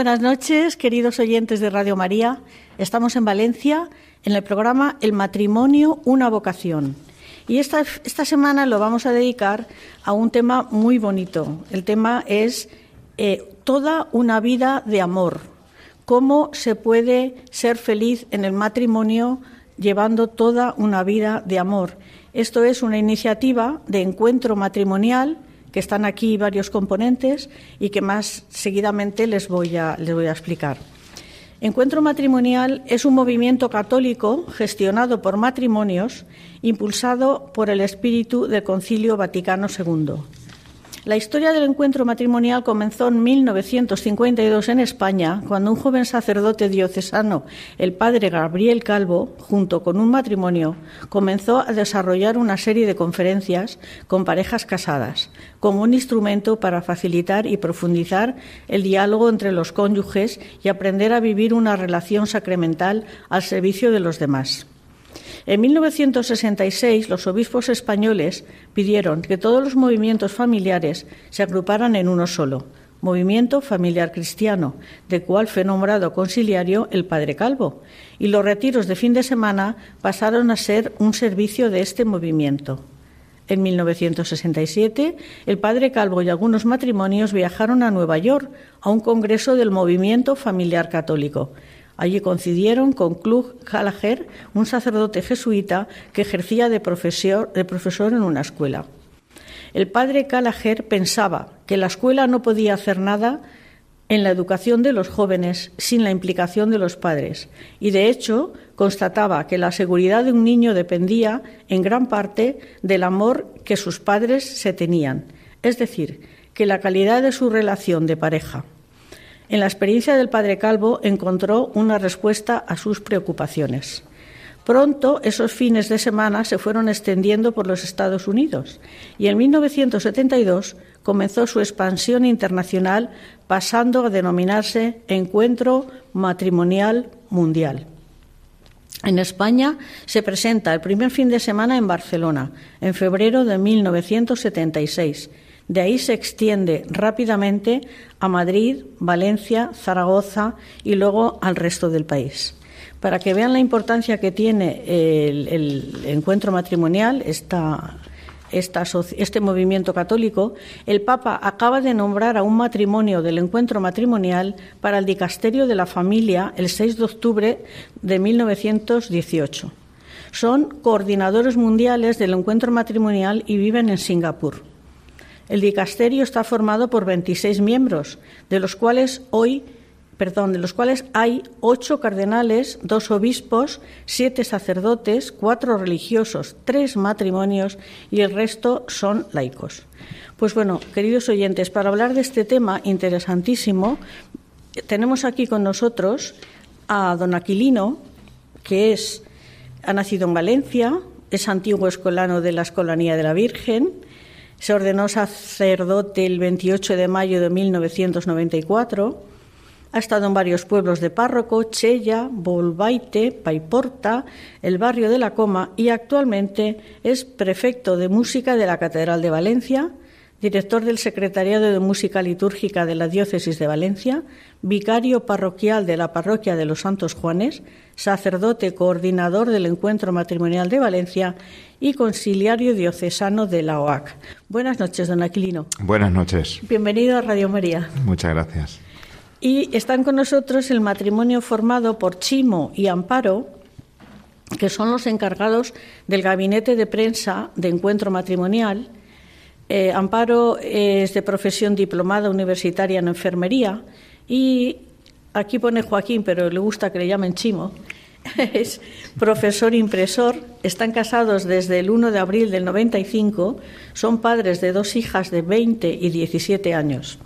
buenas noches, queridos oyentes de Radio María. Estamos en Valencia en el programa El matrimonio, una vocación. Y esta, esta semana lo vamos a dedicar a un tema muy bonito. El tema es eh, toda una vida de amor. Cómo se puede ser feliz en el matrimonio llevando toda una vida de amor. Esto es una iniciativa de encuentro matrimonial que están aquí varios componentes y que más seguidamente les voy a, les voy a explicar. Encuentro Matrimonial es un movimiento católico gestionado por matrimonios, impulsado por el espíritu del Concilio Vaticano II. La historia del encuentro matrimonial comenzó en 1952 en España, cuando un joven sacerdote diocesano, el padre Gabriel Calvo, junto con un matrimonio, comenzó a desarrollar una serie de conferencias con parejas casadas, como un instrumento para facilitar y profundizar el diálogo entre los cónyuges y aprender a vivir una relación sacramental al servicio de los demás. En 1966, los obispos españoles pidieron que todos los movimientos familiares se agruparan en uno solo, Movimiento Familiar Cristiano, de cual fue nombrado conciliario el Padre Calvo, y los retiros de fin de semana pasaron a ser un servicio de este movimiento. En 1967, el padre Calvo y algunos matrimonios viajaron a Nueva York a un congreso del Movimiento Familiar Católico Allí coincidieron con Klug Gallagher, un sacerdote jesuita que ejercía de profesor, en una escuela. El padre Gallagher pensaba que la escuela no podía hacer nada en la educación de los jóvenes sin la implicación de los padres y, de hecho, constataba que la seguridad de un niño dependía en gran parte del amor que sus padres se tenían, es decir, que la calidad de su relación de pareja. En la experiencia del padre Calvo encontró una respuesta a sus preocupaciones. Pronto esos fines de semana se fueron extendiendo por los Estados Unidos y en 1972 comenzó su expansión internacional pasando a denominarse Encuentro Matrimonial Mundial. En España se presenta el primer fin de semana en Barcelona, en febrero de 1976 de ahí se extiende rápidamente a Madrid, Valencia, Zaragoza y luego al resto del país. Para que vean la importancia que tiene el, encuentro matrimonial, este movimiento católico, el Papa acaba de nombrar a un matrimonio del encuentro matrimonial para el Dicasterio de la Familia el 6 de octubre de 1918. Son coordinadores mundiales del encuentro matrimonial y viven en Singapur. El dicasterio está formado por 26 miembros, de los cuales hoy perdón, de los cuales hay ocho cardenales, dos obispos, siete sacerdotes, cuatro religiosos, tres matrimonios y el resto son laicos. Pues bueno, queridos oyentes, para hablar de este tema interesantísimo, tenemos aquí con nosotros a don Aquilino, que es Ha nacido en Valencia, es antiguo escolano de la Escolanía de la Virgen, se ordenó sacerdote el 28 de mayo de 1994. Ha estado en varios pueblos de párroco, Chella, Bolbaite, Paiporta, el barrio de la Coma y actualmente es prefecto de música de la Catedral de Valencia, director del Secretariado de Música Litúrgica de la Diócesis de Valencia, vicario parroquial de la Parroquia de los Santos Juanes, sacerdote coordinador del Encuentro Matrimonial de Valencia y conciliario diocesano de la OAC. Buenas noches, don Aquilino. Buenas noches. Bienvenido a Radio María. Muchas gracias. Y están con nosotros el matrimonio formado por Chimo y Amparo, que son los encargados del gabinete de prensa de Encuentro Matrimonial. Eh, Amparo es de profesión diplomada universitaria en enfermería y aquí pone Joaquín, pero le gusta que le llamen Chimo. Es profesor impresor, están casados desde el 1 de abril del 95, son padres de dos hijas de 20 y 17 años.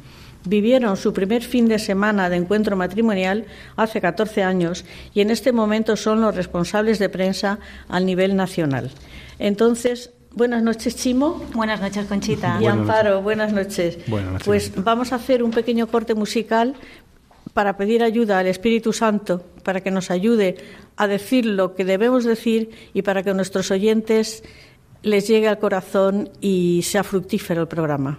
Vivieron su primer fin de semana de encuentro matrimonial hace 14 años y en este momento son los responsables de prensa a nivel nacional. Entonces, buenas noches, Chimo. Buenas noches, Conchita. Y Amparo, buenas noches. Buenas noches. Pues vamos a hacer un pequeño corte musical para pedir ayuda al Espíritu Santo, para que nos ayude a decir lo que debemos decir y para que a nuestros oyentes les llegue al corazón y sea fructífero el programa.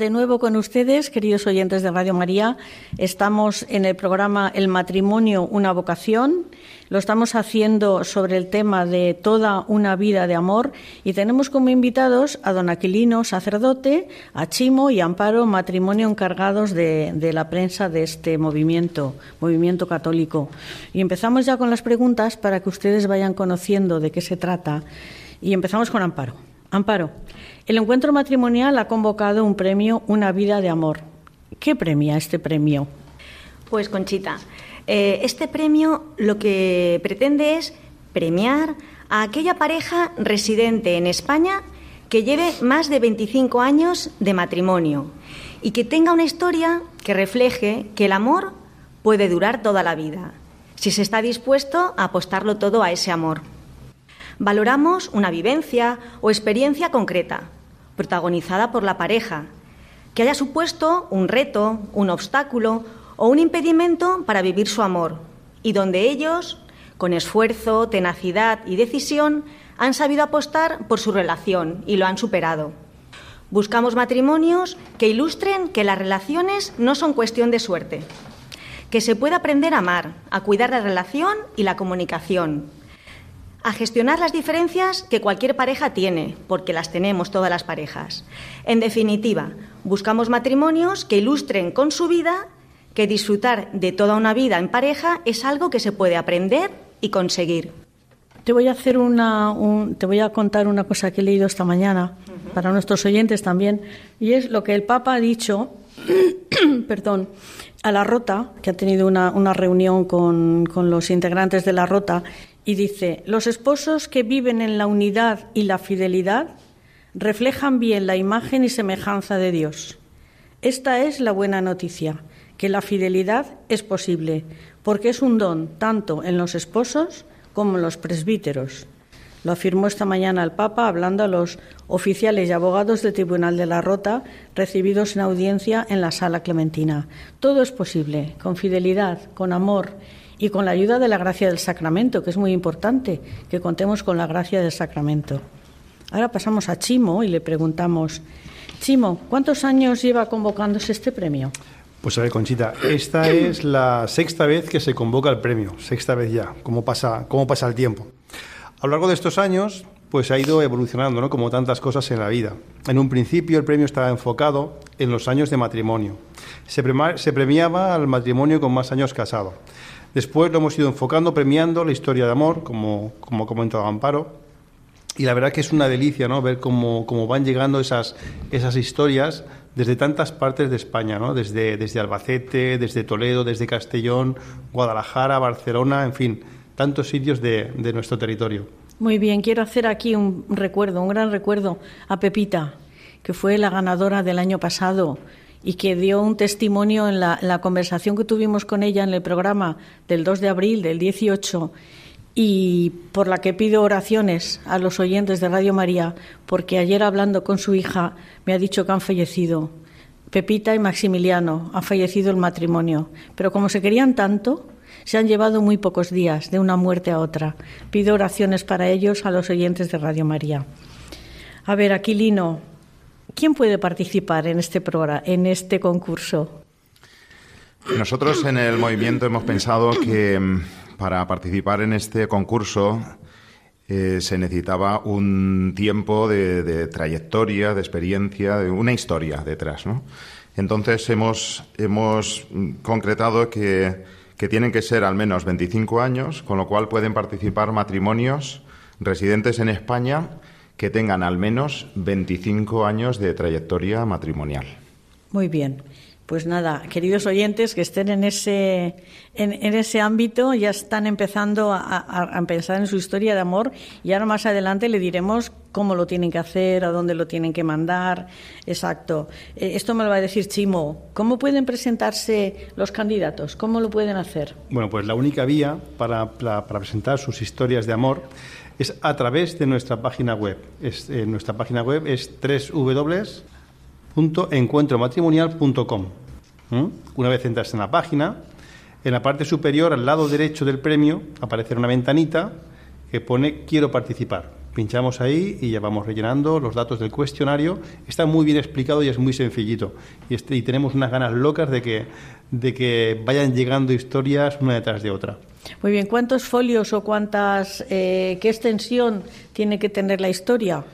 De nuevo con ustedes, queridos oyentes de Radio María, estamos en el programa El matrimonio, una vocación. Lo estamos haciendo sobre el tema de toda una vida de amor y tenemos como invitados a don Aquilino, sacerdote, a Chimo y Amparo, matrimonio encargados de, de la prensa de este movimiento, movimiento católico. Y empezamos ya con las preguntas para que ustedes vayan conociendo de qué se trata. Y empezamos con Amparo. Amparo, el encuentro matrimonial ha convocado un premio Una vida de amor. ¿Qué premia este premio? Pues Conchita, eh, este premio lo que pretende es premiar a aquella pareja residente en España que lleve más de 25 años de matrimonio y que tenga una historia que refleje que el amor puede durar toda la vida, si se está dispuesto a apostarlo todo a ese amor. Valoramos una vivencia o experiencia concreta, protagonizada por la pareja, que haya supuesto un reto, un obstáculo o un impedimento para vivir su amor, y donde ellos, con esfuerzo, tenacidad y decisión, han sabido apostar por su relación y lo han superado. Buscamos matrimonios que ilustren que las relaciones no son cuestión de suerte, que se puede aprender a amar, a cuidar la relación y la comunicación, a gestionar las diferencias que cualquier pareja tiene, porque las tenemos todas las parejas. En definitiva, buscamos matrimonios que ilustren con su vida que disfrutar de toda una vida en pareja es algo que se puede aprender y conseguir. Te voy a hacer una, un- te voy a contar una cosa que he leído esta mañana para nuestros oyentes también y es lo que el Papa ha dicho, perdón, a la Rota, que ha tenido una, una reunión con, con los integrantes de la Rota y dice: los esposos que viven en la unidad y la fidelidad reflejan bien la imagen y semejanza de Dios. Esta es la buena noticia, que la fidelidad es posible, porque es un don tanto en los esposos como en los presbíteros. Lo afirmó esta mañana el Papa hablando a los oficiales y abogados del Tribunal de la Rota recibidos en audiencia en la Sala Clementina. Todo es posible, con fidelidad, con amor y con la ayuda de la gracia del sacramento, que es muy importante, que contemos con la gracia del sacramento. Ahora pasamos a Chimo y le preguntamos, Chimo, ¿cuántos años lleva convocándose este premio? Pues a ver, Conchita, esta es la sexta vez que se convoca el premio, sexta vez ya, cómo pasa, cómo pasa el tiempo. A lo largo de estos años, pues ha ido evolucionando, ¿no? Como tantas cosas en la vida. En un principio el premio estaba enfocado en los años de matrimonio. Se, se premiaba al matrimonio con más años casado. Después lo hemos ido enfocando, premiando la historia de amor, como, como ha comentado Amparo. Y la verdad que es una delicia, ¿no? Ver cómo, cómo van llegando esas, esas historias desde tantas partes de España, ¿no? desde, desde Albacete, desde Toledo, desde Castellón, Guadalajara, Barcelona, en fin, tantos sitios de, de nuestro territorio. Muy bien, quiero hacer aquí un recuerdo, un gran recuerdo a Pepita, que fue la ganadora del año pasado y que dio un testimonio en la, conversación que tuvimos con ella en el programa del 2 de abril del 18 y por la que pido oraciones a los oyentes de Radio María, porque ayer hablando con su hija me ha dicho que han fallecido. Pepita y Maximiliano, ha fallecido el matrimonio, pero como se querían tanto, se han llevado muy pocos días de una muerte a otra. Pido oraciones para ellos a los oyentes de Radio María. A ver, Aquilino, ¿quién puede participar en este programa, en este concurso? Nosotros en el movimiento hemos pensado que para participar en este concurso eh, se necesitaba un tiempo de, de, trayectoria, de experiencia, de una historia detrás. ¿no? Entonces hemos, hemos concretado que, que tienen que ser al menos 25 años, con lo cual pueden participar matrimonios residentes en España que tengan al menos 25 años de trayectoria matrimonial. Muy bien. Pues nada, queridos oyentes que estén en ese, en, en ese ámbito, ya están empezando a, a, a, pensar en su historia de amor y ahora más adelante le diremos cómo lo tienen que hacer, a dónde lo tienen que mandar. Exacto. Eh, esto me lo va a decir Chimo. ¿Cómo pueden presentarse los candidatos? ¿Cómo lo pueden hacer? Bueno, pues la única vía para, para, para presentar sus historias de amor es a través de nuestra página web. Eh, nuestra página web es www.encuentromatrimonial.com. ¿Mm? Una vez entras en la página, en la parte superior, al lado derecho del premio, aparecerá una ventanita que pone Quiero participar. Pinchamos ahí y ya vamos rellenando los datos del cuestionario. Está muy bien explicado y es muy sencillito. Y, este, y tenemos unas ganas locas de que, de que vayan llegando historias una detrás de otra. Muy bien, ¿cuántos folios o cuántas, eh, qué extensión tiene que tener la historia?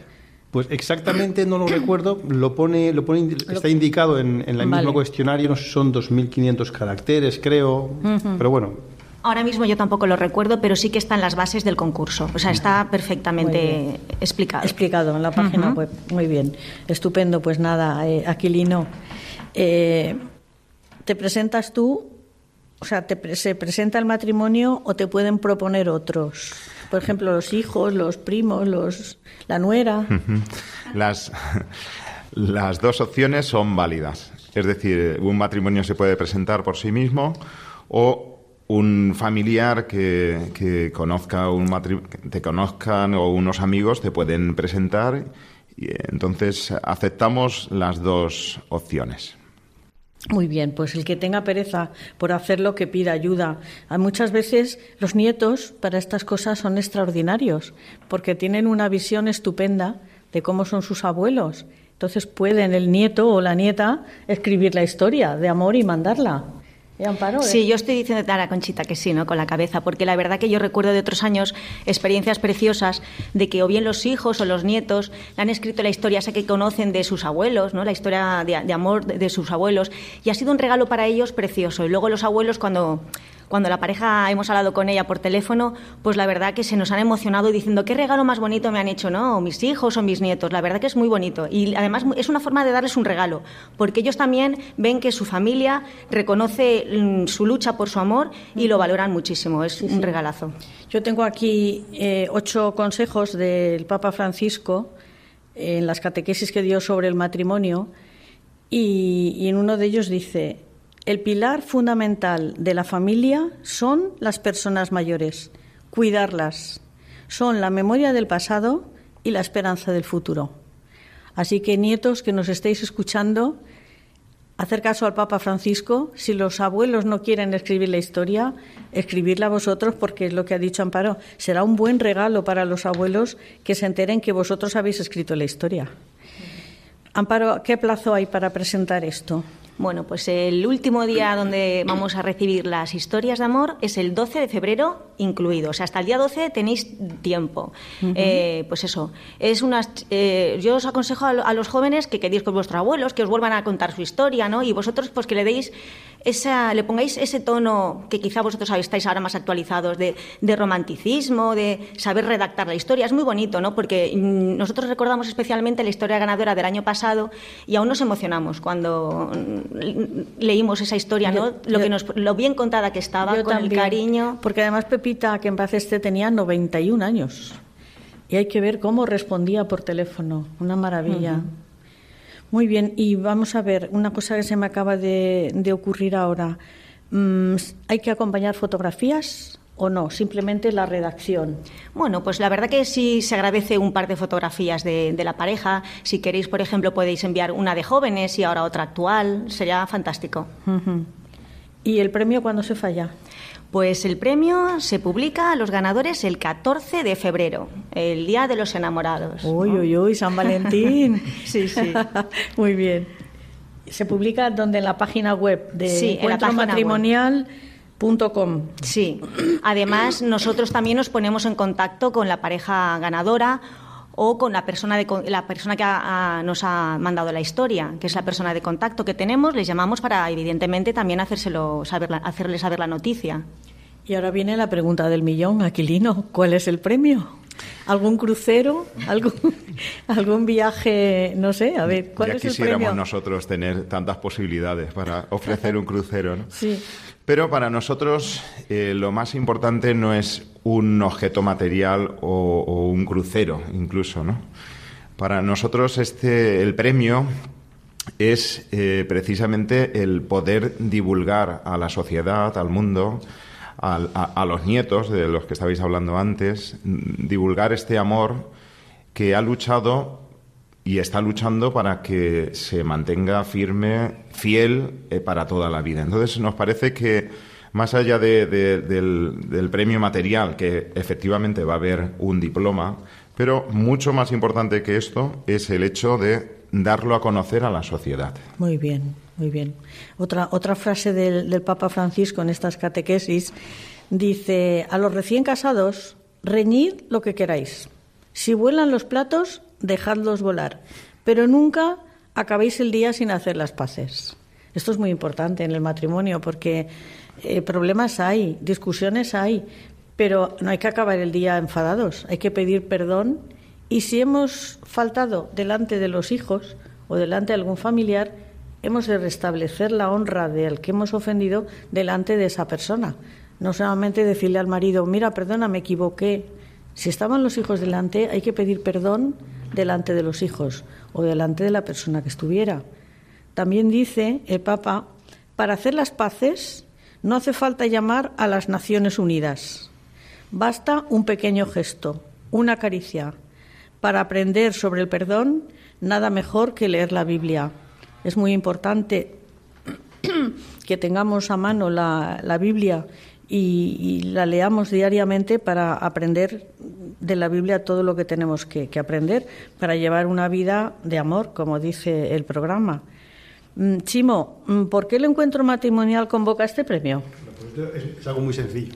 Pues exactamente no lo recuerdo, lo pone, lo pone está indicado en, en el vale. mismo cuestionario, no sé, son 2.500 caracteres, creo, uh -huh. pero bueno. Ahora mismo yo tampoco lo recuerdo, pero sí que está en las bases del concurso, o sea, está perfectamente explicado. Explicado en la página uh -huh. web, muy bien, estupendo, pues nada, eh, Aquilino, eh, ¿te presentas tú? O sea, te, ¿se presenta el matrimonio o te pueden proponer otros? Por ejemplo, los hijos, los primos, los, la nuera. Las, las dos opciones son válidas. Es decir, un matrimonio se puede presentar por sí mismo o un familiar que, que conozca un te conozcan o unos amigos te pueden presentar y entonces aceptamos las dos opciones. Muy bien, pues el que tenga pereza por hacerlo, que pida ayuda. Hay muchas veces los nietos para estas cosas son extraordinarios, porque tienen una visión estupenda de cómo son sus abuelos. Entonces pueden el nieto o la nieta escribir la historia de amor y mandarla. Amparo, sí, ¿eh? yo estoy diciendo a la Conchita que sí, ¿no? Con la cabeza, porque la verdad que yo recuerdo de otros años experiencias preciosas de que o bien los hijos o los nietos le han escrito la historia esa que conocen de sus abuelos, ¿no? La historia de, de amor de, de sus abuelos y ha sido un regalo para ellos precioso. Y luego los abuelos cuando cuando la pareja hemos hablado con ella por teléfono, pues la verdad que se nos han emocionado diciendo qué regalo más bonito me han hecho, ¿no? O mis hijos o mis nietos. La verdad que es muy bonito. Y además es una forma de darles un regalo, porque ellos también ven que su familia reconoce mm, su lucha por su amor y lo valoran muchísimo. Es sí, un regalazo. Yo tengo aquí eh, ocho consejos del Papa Francisco en las catequesis que dio sobre el matrimonio y, y en uno de ellos dice el pilar fundamental de la familia son las personas mayores, cuidarlas. Son la memoria del pasado y la esperanza del futuro. Así que, nietos que nos estéis escuchando, hacer caso al Papa Francisco. Si los abuelos no quieren escribir la historia, escribirla vosotros, porque es lo que ha dicho Amparo. Será un buen regalo para los abuelos que se enteren que vosotros habéis escrito la historia. Amparo, ¿qué plazo hay para presentar esto? Bueno, pues el último día donde vamos a recibir las historias de amor es el 12 de febrero incluido. O sea, hasta el día 12 tenéis tiempo. Eh, pues eso, es unas, eh, yo os aconsejo a, los jóvenes que queréis con vuestros abuelos, que os vuelvan a contar su historia, ¿no? Y vosotros, pues que le deis esa, le pongáis ese tono que quizá vosotros estáis ahora más actualizados de, romanticismo, de saber redactar la historia. Es muy bonito, ¿no? Porque mm, nosotros recordamos especialmente la historia ganadora del año pasado y aún nos emocionamos cuando leímos esa historia, ¿no? lo, que nos, lo bien contada que estaba, con el cariño. Porque además Pepita, que en paz este, tenía 91 años. Y hay que ver cómo respondía por teléfono. Una maravilla. Muy bien, y vamos a ver, una cosa que se me acaba de, ocurrir ahora. Mm, ¿Hay que acompañar fotografías o no? Simplemente la redacción. Bueno, pues la verdad que sí se agradece un par de fotografías de, la pareja. Si queréis, por ejemplo, podéis enviar una de jóvenes y ahora otra actual. Sería fantástico. ¿Y el premio cuándo se falla? Pues el premio se publica a los ganadores el 14 de febrero, el Día de los Enamorados. Uy, uy, uy, San Valentín. sí, sí. Muy bien. Se publica donde en la página web de sí, Sí. Además, nosotros también nos ponemos en contacto con la pareja ganadora o con la persona, de, la persona que nos ha mandado la historia, que es la persona de contacto que tenemos, les llamamos para, evidentemente, también hacérselo saber, hacerle saber la noticia. Y ahora viene la pregunta del millón, Aquilino, ¿cuál es el premio? ¿Algún crucero? ¿Algún, algún viaje? No sé, a ver, ¿cuál es el premio? quisiéramos nosotros tener tantas posibilidades para ofrecer un crucero, ¿no? Sí. Pero para nosotros eh, lo más importante no es un objeto material o, un crucero, incluso, ¿no? Para nosotros este, el premio es eh, precisamente el poder divulgar a la sociedad, al mundo, a, los nietos de los que estabais hablando antes, divulgar este amor que ha luchado y está luchando para que se mantenga firme, fiel eh, para toda la vida. Entonces nos parece que más allá del, premio material, que efectivamente va a haber un diploma, pero mucho más importante que esto es el hecho de darlo a conocer a la sociedad. Muy bien, muy bien. Otra, frase del, del Papa Francisco en estas catequesis dice, a los recién casados, reñid lo que queráis. Si vuelan los platos, dejadlos volar, pero nunca acabéis el día sin hacer las paces. Esto es muy importante en el matrimonio porque eh, problemas hay, discusiones hay, pero no hay que acabar el día enfadados, hay que pedir perdón y si hemos faltado delante de los hijos o delante de algún familiar, hemos de restablecer la honra del que hemos ofendido delante de esa persona. No solamente decirle al marido, mira, perdona, me equivoqué. Si estaban los hijos delante, hay que pedir perdón delante de los hijos o delante de la persona que estuviera. También dice el Papa, para hacer las paces no hace falta llamar a las Naciones Unidas. Basta un pequeño gesto, una caricia. Para aprender sobre el perdón, nada mejor que leer la Biblia. Es muy importante que tengamos a mano la, Biblia y, la leamos diariamente para aprender de la Biblia todo lo que tenemos que aprender, para llevar una vida de amor, como dice el programa. Mm, Chimo, mm, ¿por qué el encuentro matrimonial convoca este premio? Es, algo muy sencillo.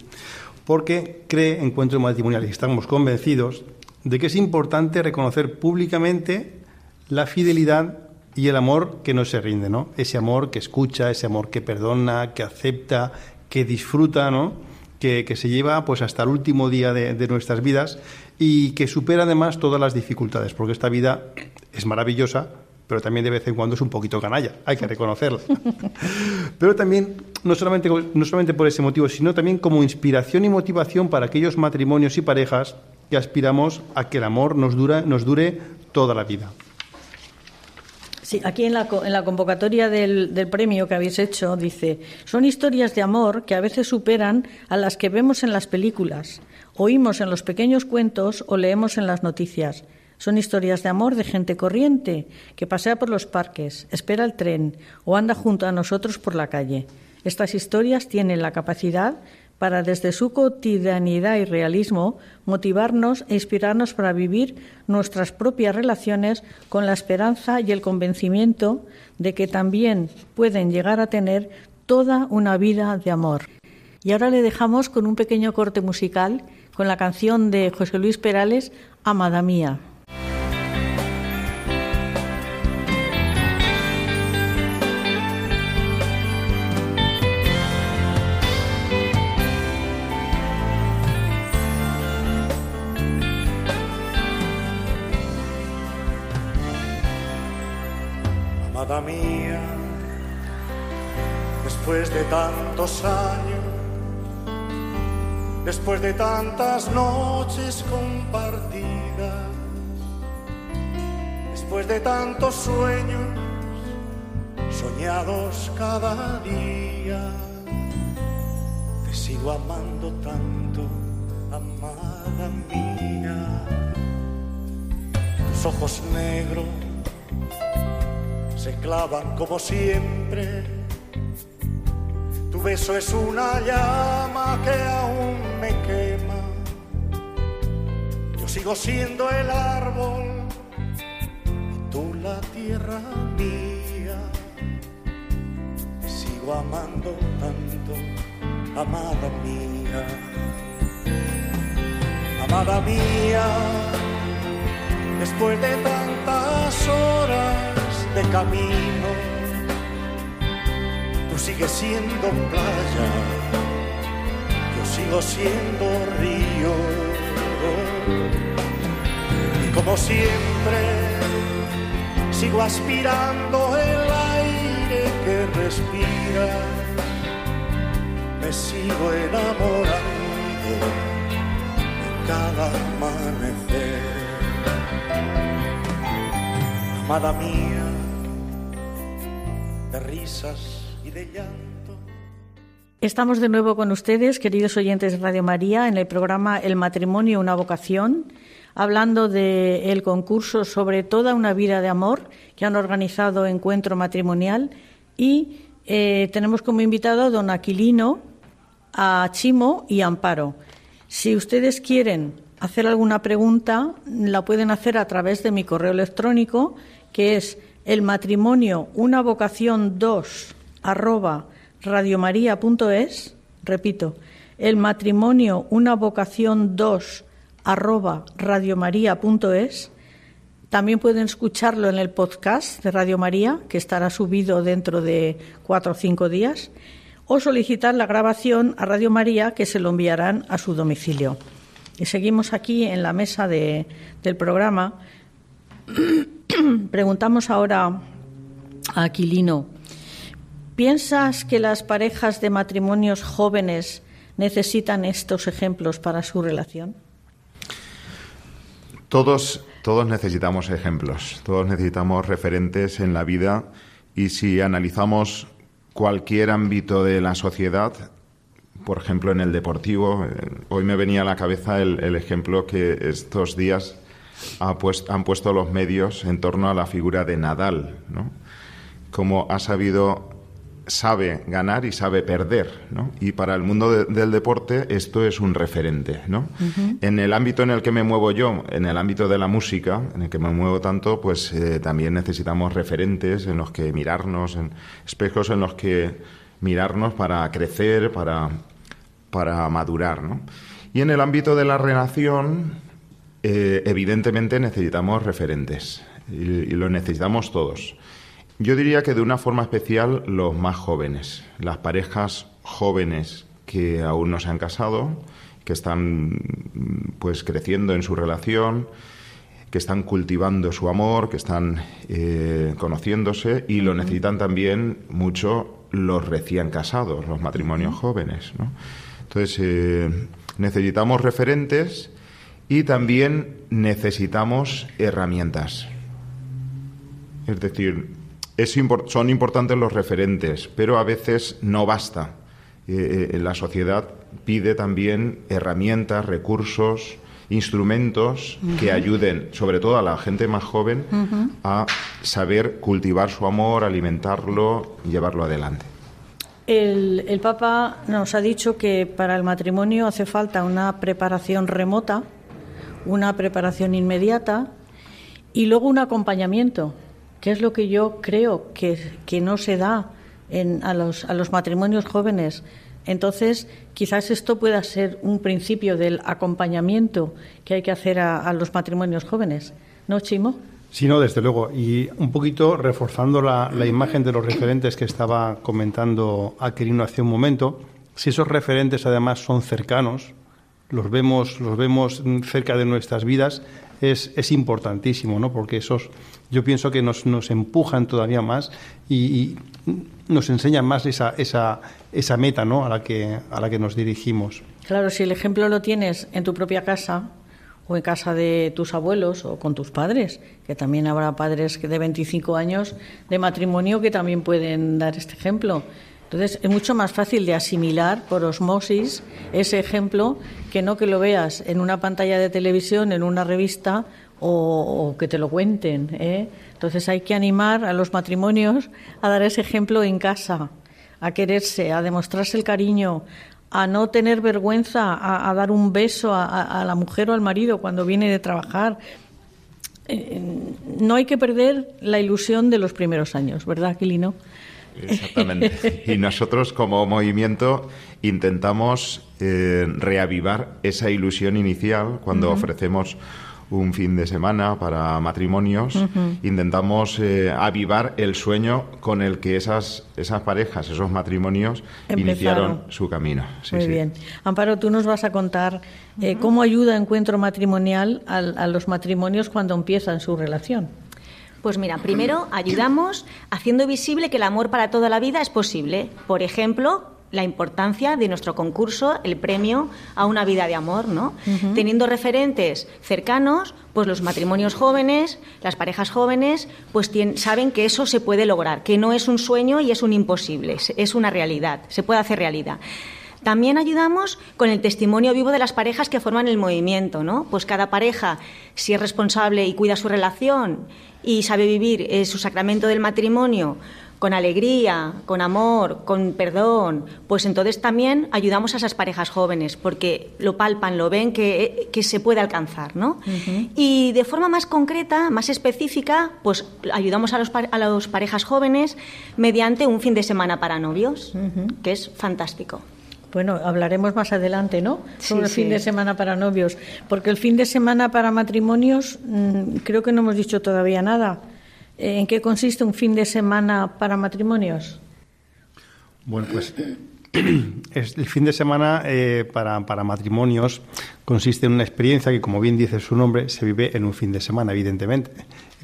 Porque cree encuentro matrimonial y estamos convencidos de que es importante reconocer públicamente la fidelidad y el amor que no se rinde, ¿no? Ese amor que escucha, ese amor que perdona, que acepta, que disfruta, ¿no? Que, se lleva pues hasta el último día de, nuestras vidas y que supera además todas las dificultades, porque esta vida es maravillosa, pero también de vez en cuando es un poquito canalla, hay que reconocerlo. pero también, no solamente, no solamente por ese motivo, sino también como inspiración y motivación para aquellos matrimonios y parejas que aspiramos a que el amor nos, dura, nos dure toda la vida. Sí, aquí en la, en la convocatoria del, del, premio que habéis hecho dice, son historias de amor que a veces superan a las que vemos en las películas, oímos en los pequeños cuentos o leemos en las noticias. Son historias de amor de gente corriente que pasea por los parques, espera el tren o anda junto a nosotros por la calle. Estas historias tienen la capacidad para desde su cotidianidad y realismo motivarnos e inspirarnos para vivir nuestras propias relaciones con la esperanza y el convencimiento de que también pueden llegar a tener toda una vida de amor. Y ahora le dejamos con un pequeño corte musical con la canción de José Luis Perales, Amada Mía. Tantos años, después de tantas noches compartidas, después de tantos sueños soñados cada día, te sigo amando tanto, amada mía. Tus ojos negros se clavan como siempre. Tu beso es una llama que aún me quema. Yo sigo siendo el árbol y tú la tierra mía. Sigo amando tanto, amada mía. Amada mía, después de tantas horas de camino, sigues siendo playa, yo sigo siendo río. Y como siempre, sigo aspirando el aire que respira, me sigo enamorando de cada amanecer. Amada mía, de risas. Estamos de nuevo con ustedes, queridos oyentes de Radio María, en el programa El matrimonio, una vocación, hablando del concurso sobre toda una vida de amor que han organizado Encuentro Matrimonial y eh, tenemos como invitado a don Aquilino, a Chimo y Amparo. Si ustedes quieren hacer alguna pregunta, la pueden hacer a través de mi correo electrónico, que es el matrimonio una vocación 2 arroba radiomaria.es. Repito, el matrimonio una vocación 2 arroba radiomaria.es. También pueden escucharlo en el podcast de Radio María, que estará subido dentro de cuatro o cinco días, o solicitar la grabación a Radio María, que se lo enviarán a su domicilio. Y seguimos aquí en la mesa de- del programa. Preguntamos ahora a Aquilino, ¿piensas que las parejas de matrimonios jóvenes necesitan estos ejemplos para su relación? Todos, todos necesitamos ejemplos, todos necesitamos referentes en la vida y si analizamos cualquier ámbito de la sociedad, por ejemplo en el deportivo, eh, hoy me venía a la cabeza el, ejemplo que estos días ha han puesto los medios en torno a la figura de Nadal, ¿no? Como ha sabido sabe ganar y sabe perder, ¿no? Y para el mundo de- del deporte esto es un referente, ¿no? En el ámbito en el que me muevo yo, en el ámbito de la música, en el que me muevo tanto, pues eh, también necesitamos referentes en los que mirarnos, en espejos en los que mirarnos para crecer, para, para madurar, ¿no? Y en el ámbito de la relación, eh, evidentemente necesitamos referentes y, y lo necesitamos todos. Yo diría que de una forma especial los más jóvenes, las parejas jóvenes que aún no se han casado, que están pues creciendo en su relación, que están cultivando su amor, que están eh, conociéndose y lo necesitan también mucho los recién casados, los matrimonios jóvenes. ¿no? Entonces eh, necesitamos referentes y también necesitamos herramientas. Es decir, es son importantes los referentes, pero a veces no basta. Eh, eh, la sociedad pide también herramientas, recursos instrumentos que ayuden, sobre todo a la gente más joven, a saber cultivar su amor, alimentarlo, llevarlo adelante. El, el, Papa nos ha dicho que para el matrimonio hace falta una preparación remota, una preparación inmediata y luego un acompañamiento, que es lo que yo creo que, que no se da en, a, los, a los matrimonios jóvenes. Entonces, quizás esto pueda ser un principio del acompañamiento que hay que hacer a, los matrimonios jóvenes. ¿No, Chimo? Sí, no, desde luego. Y un poquito reforzando la, la imagen de los referentes que estaba comentando Aquilino hace un momento, si esos referentes además son cercanos, los vemos, los vemos cerca de nuestras vidas, es, es importantísimo, ¿no? Porque esos, yo pienso que nos, nos empujan todavía más y, nos enseñan más esa, esa, esa meta, ¿no? A la que, a la que nos dirigimos. Claro, si el ejemplo lo tienes en tu propia casa, o en casa de tus abuelos o con tus padres, que también habrá padres de 25 años de matrimonio que también pueden dar este ejemplo. Entonces es mucho más fácil de asimilar por osmosis ese ejemplo que no que lo veas en una pantalla de televisión, en una revista o, o que te lo cuenten. ¿eh? Entonces hay que animar a los matrimonios a dar ese ejemplo en casa, a quererse, a demostrarse el cariño, a no tener vergüenza, a, a dar un beso a, a, la mujer o al marido cuando viene de trabajar. Eh, no hay que perder la ilusión de los primeros años, ¿verdad, Aquilino? Exactamente. Y nosotros como movimiento intentamos eh, reavivar esa ilusión inicial cuando uh -huh. ofrecemos un fin de semana para matrimonios, uh -huh. intentamos eh, avivar el sueño con el que esas, esas parejas, esos matrimonios Empezaron. iniciaron su camino. Sí, Muy sí. bien. Amparo, tú nos vas a contar eh, uh -huh. cómo ayuda Encuentro Matrimonial a, a los matrimonios cuando empiezan su relación. Pues mira, primero ayudamos haciendo visible que el amor para toda la vida es posible. Por ejemplo, la importancia de nuestro concurso, el premio a una vida de amor, ¿no? Uh -huh. Teniendo referentes cercanos, pues los matrimonios jóvenes, las parejas jóvenes, pues tienen, saben que eso se puede lograr, que no es un sueño y es un imposible, es una realidad, se puede hacer realidad. También ayudamos con el testimonio vivo de las parejas que forman el movimiento, ¿no? Pues cada pareja, si es responsable y cuida su relación y sabe vivir eh, su sacramento del matrimonio con alegría, con amor, con perdón, pues entonces también ayudamos a esas parejas jóvenes porque lo palpan, lo ven que, que se puede alcanzar, ¿no? Uh -huh. Y de forma más concreta, más específica, pues ayudamos a los, a los parejas jóvenes mediante un fin de semana para novios, uh -huh. que es fantástico. Bueno, hablaremos más adelante, ¿no? Sobre sí, el fin sí. de semana para novios. Porque el fin de semana para matrimonios, mmm, creo que no hemos dicho todavía nada. ¿En qué consiste un fin de semana para matrimonios? Bueno, pues el fin de semana eh, para, para, matrimonios consiste en una experiencia que, como bien dice su nombre, se vive en un fin de semana, evidentemente.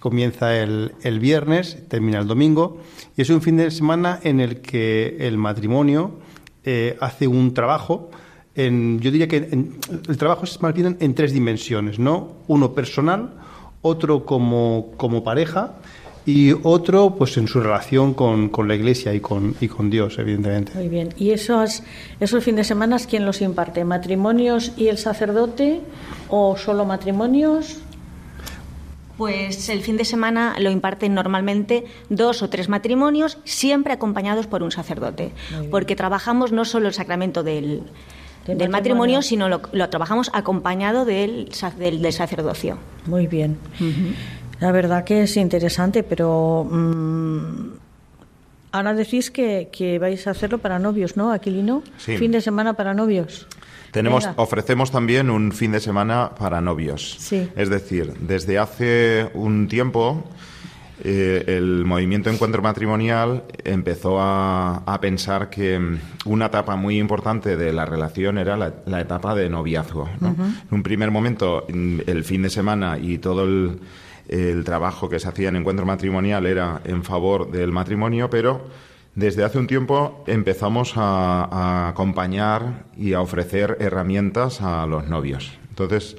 Comienza el, el viernes, termina el domingo, y es un fin de semana en el que el matrimonio eh, hace un trabajo. En, yo diría que en, el trabajo es más bien en, tres dimensiones, ¿no? Uno personal, otro como, como pareja y otro pues en su relación con, con la Iglesia y con, y con Dios, evidentemente. Muy bien. ¿Y esos, esos fines de semana quién los imparte? ¿Matrimonios y el sacerdote o solo matrimonios? Pues el fin de semana lo imparten normalmente dos o tres matrimonios, siempre acompañados por un sacerdote, porque trabajamos no solo el sacramento del, del, del matrimonio, sino lo, lo, trabajamos acompañado del, del, del, sacerdocio. Muy bien. Uh -huh. La verdad que es interesante, pero mmm, ahora decís que, que, vais a hacerlo para novios, ¿no, Aquilino? Sí. Fin de semana para novios. Tenemos, ofrecemos también un fin de semana para novios. Sí. Es decir, desde hace un tiempo eh, el movimiento Encuentro Matrimonial empezó a, a, pensar que una etapa muy importante de la relación era la, la etapa de noviazgo. ¿no? Uh -huh. En un primer momento, el fin de semana y todo el, el trabajo que se hacía en Encuentro Matrimonial era en favor del matrimonio, pero desde hace un tiempo empezamos a, a, acompañar y a ofrecer herramientas a los novios. Entonces,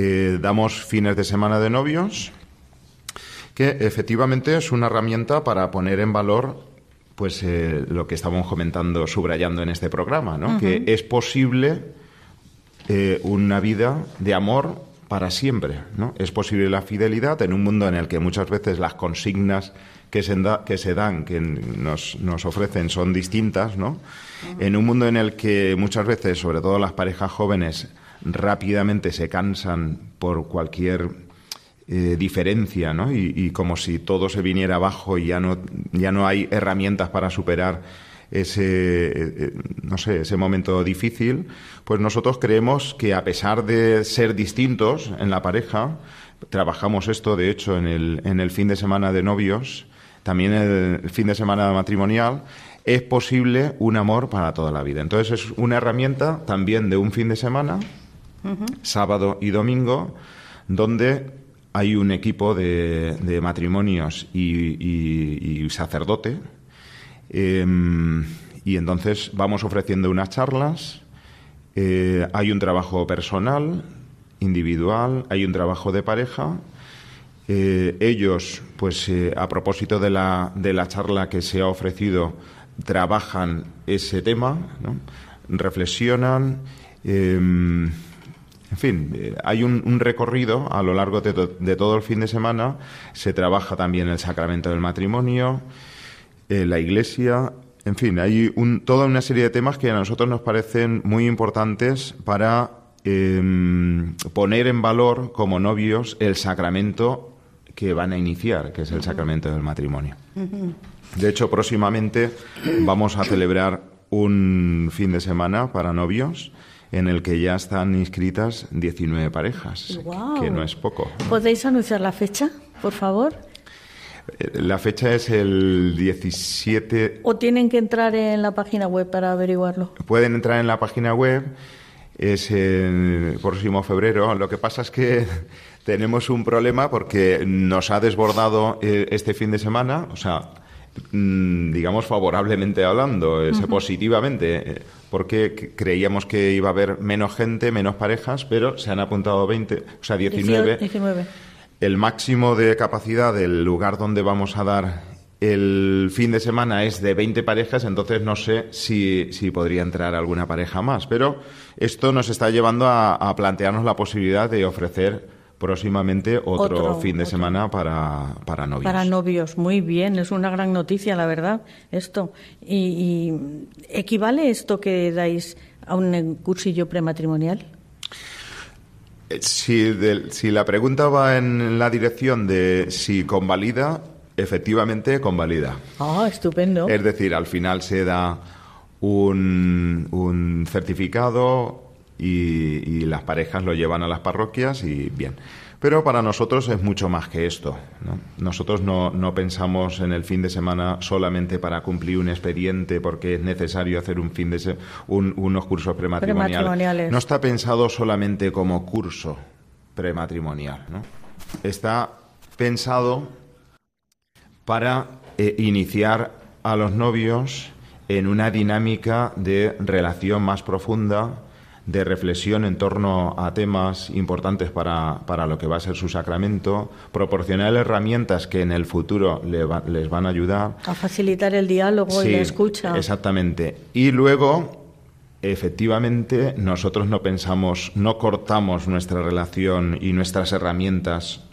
eh, damos fines de semana de novios, que efectivamente es una herramienta para poner en valor pues eh, lo que estamos comentando, subrayando en este programa, ¿no? Uh -huh. Que es posible eh, una vida de amor para siempre. ¿no? Es posible la fidelidad en un mundo en el que muchas veces las consignas que se, que se dan, que nos, nos, ofrecen, son distintas. ¿no? En un mundo en el que muchas veces, sobre todo las parejas jóvenes, rápidamente se cansan por cualquier eh, diferencia, ¿no? Y, como si todo se viniera abajo y ya no, ya no hay herramientas para superar ese, eh, eh, no sé, ese momento difícil, pues nosotros creemos que a pesar de ser distintos en la pareja, trabajamos esto, de hecho, en el, en el fin de semana de novios, también el fin de semana matrimonial, es posible un amor para toda la vida. Entonces es una herramienta también de un fin de semana, sábado y domingo, donde hay un equipo de, matrimonios y, sacerdote. Em, y entonces vamos ofreciendo unas charlas. Eh, hay un trabajo personal, individual, hay un trabajo de pareja. Eh, ellos, pues eh, a propósito de la, de la charla que se ha ofrecido, trabajan ese tema, reflexionan. Em, en fin, hay un, recorrido a lo largo de, todo el fin de semana. Se trabaja también el sacramento del matrimonio, eh, la iglesia. En fin, hay toda una serie de temas que a nosotros nos parecen muy importantes para em, poner en valor como novios el sacramento que van a iniciar, que es el sacramento del matrimonio. De hecho, próximamente vamos a celebrar un fin de semana para novios en el que ya están inscritas 19 parejas, que no es poco. ¿Podéis anunciar la fecha, por favor? Eh, la fecha es el 17. ¿O tienen que entrar en la página web para averiguarlo? Pueden entrar en la página web, es el próximo febrero. Lo que pasa es que tenemos un problema porque nos ha desbordado eh, este fin de semana, o sea, Mm, digamos, favorablemente hablando, eh, positivamente, porque creíamos que iba a haber menos gente, menos parejas, pero se han apuntado 20, o sea, 19. El máximo de capacidad del lugar donde vamos a dar el fin de semana es de 20 parejas, entonces no sé si, si podría entrar alguna pareja más. Pero esto nos está llevando a, a plantearnos la posibilidad de ofrecer próximamente otro, fin de semana para, para novios. Para novios, muy bien, es una gran noticia, la verdad, esto. ¿Y, equivale esto que dais a un cursillo prematrimonial? Eh, si, si la pregunta va en la dirección de si convalida, efectivamente convalida. Ah, estupendo. Es decir, al final se da un, un certificado y, las parejas lo llevan a las parroquias y bien. Pero para nosotros es mucho más que esto. Nosotros no, no, pensamos en el fin de semana solamente para cumplir un expediente porque es necesario hacer un fin de unos cursos prematrimoniales. No está pensado solamente como curso prematrimonial. ¿no? Está pensado para eh, iniciar a los novios en una dinámica de relación más profunda de reflexión en torno a temas importantes para, para, lo que va a ser su sacramento, proporcionar herramientas que en el futuro les van a ayudar. A facilitar el diálogo y la escucha. Exactamente. Y luego efectivamente nosotros no pensamos, no cortamos nuestra relación y nuestras herramientas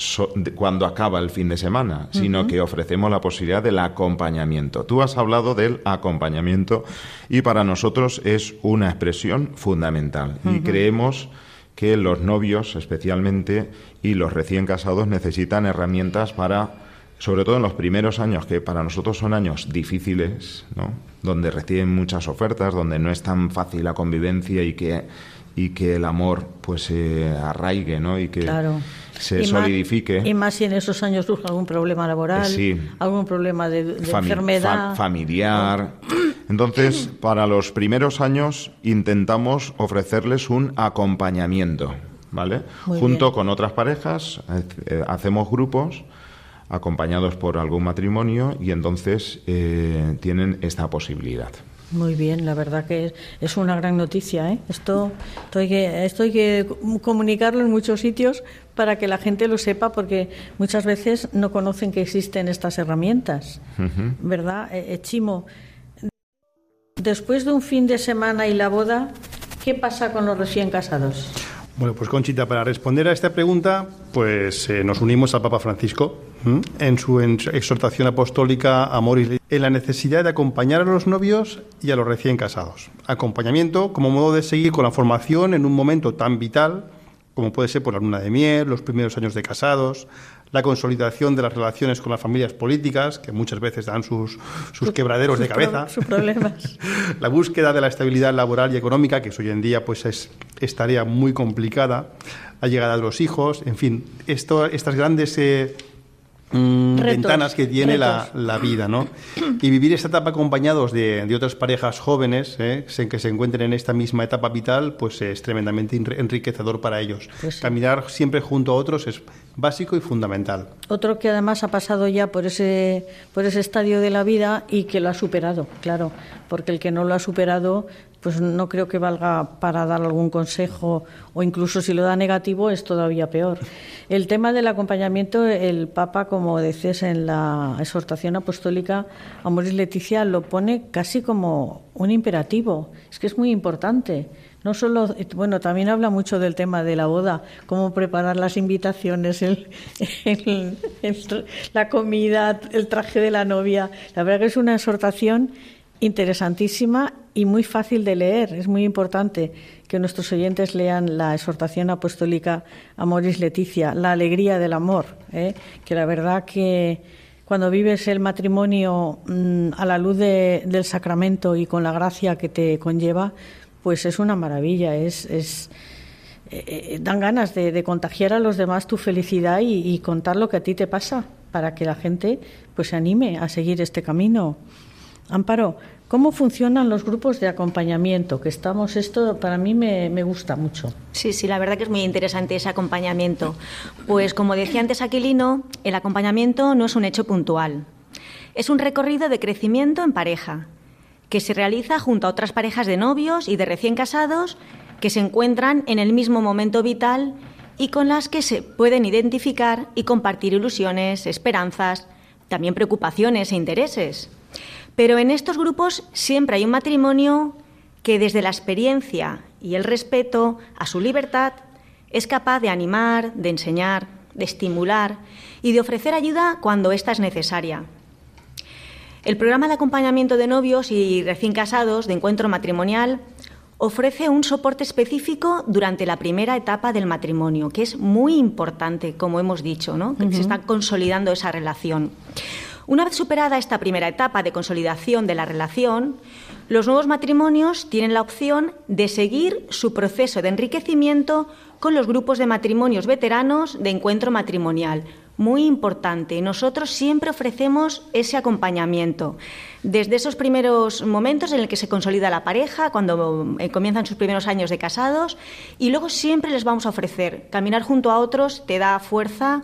cuando acaba el fin de semana, sino que ofrecemos la posibilidad del acompañamiento. Tú has hablado del acompañamiento y para nosotros es una expresión fundamental y creemos que los novios especialmente y los recién casados necesitan herramientas para sobre todo en los primeros años, que para nosotros son años difíciles, ¿no? Donde reciben muchas ofertas, donde no es tan fácil la convivencia y que, y que el amor pues se arraigue ¿no? y que se solidifique. y más si en esos años surge algún problema laboral, algún problema de, enfermedad. familiar. Entonces, para los primeros años intentamos ofrecerles un acompañamiento, ¿vale? Junto con otras parejas, eh, hacemos grupos acompañados por algún matrimonio y entonces eh, tienen esta posibilidad. Muy bien, la verdad que es, una gran noticia. ¿eh? Esto, esto, hay que, esto hay que comunicarlo en muchos sitios para que la gente lo sepa, porque muchas veces no conocen que existen estas herramientas. ¿Verdad, eh, eh, Chimo? Después de un fin de semana y la boda, ¿Qué pasa con los recién casados? Bueno, pues Conchita, para responder a esta pregunta, pues eh, nos unimos al Papa Francisco en su exhortación apostólica a Moris en la necesidad de acompañar a los novios y a los recién casados. Acompañamiento como modo de seguir con la formación en un momento tan vital como puede ser por la luna de miel, los primeros años de casados, la consolidación de las relaciones con las familias políticas, que muchas veces dan sus, sus quebraderos de cabeza, sus problemas. la búsqueda de la estabilidad laboral y económica, que hoy en día pues es, es tarea muy complicada, la llegada de los hijos, en fin, esto, estas grandes eh, Mm, ventanas que tiene la, vida, ¿no? Y vivir esta etapa acompañados de, otras parejas jóvenes ¿eh? que se encuentren en esta misma etapa vital, pues es tremendamente enriquecedor para ellos. Pues Caminar siempre junto a otros es básico y fundamental. Otro que además ha pasado ya por ese, por ese estadio de la vida y que lo ha superado, claro, porque el que no lo ha superado pues no creo que valga para dar algún consejo o incluso si lo da negativo es todavía peor. El tema del acompañamiento, el Papa, como decías en la exhortación apostólica, Amoris Leticia lo pone casi como un imperativo. Es que es muy importante. No solo, bueno, también habla mucho del tema de la boda, cómo preparar las invitaciones, la comida, el traje de la novia. La verdad que es una exhortación interesantísima y muy fácil de leer. Es muy importante que nuestros oyentes lean la exhortación apostólica Amoris Leticia, la alegría del amor, ¿eh? que la verdad que cuando vives el matrimonio mm, a la luz del sacramento y con la gracia que te conlleva, pues es una maravilla, es, es eh, eh, dan ganas de, contagiar a los demás tu felicidad y, y contar lo que a ti te pasa para que la gente pues se anime a seguir este camino. Amparo, ¿cómo funcionan los grupos de acompañamiento? Que estamos, esto para mí me, gusta mucho. Sí, sí, la verdad que es muy interesante ese acompañamiento. Pues como decía antes Aquilino, el acompañamiento no es un hecho puntual. Es un recorrido de crecimiento en pareja, que se realiza junto a otras parejas de novios y de recién casados que se encuentran en el mismo momento vital y con las que se pueden identificar y compartir ilusiones, esperanzas, también preocupaciones e intereses. Pero en estos grupos siempre hay un matrimonio que desde la experiencia y el respeto a su libertad es capaz de animar, de enseñar, de estimular y de ofrecer ayuda cuando ésta es necesaria. El programa de acompañamiento de novios y recién casados de encuentro matrimonial ofrece un soporte específico durante la primera etapa del matrimonio, que es muy importante, como hemos dicho, ¿no? que se está consolidando esa relación. Una vez superada esta primera etapa de consolidación de la relación, los nuevos matrimonios tienen la opción de seguir su proceso de enriquecimiento con los grupos de matrimonios veteranos de encuentro matrimonial. Muy importante, nosotros siempre ofrecemos ese acompañamiento. Desde esos primeros momentos en el que se consolida la pareja, cuando eh, comienzan sus primeros años de casados, y luego siempre les vamos a ofrecer. Caminar junto a otros te da fuerza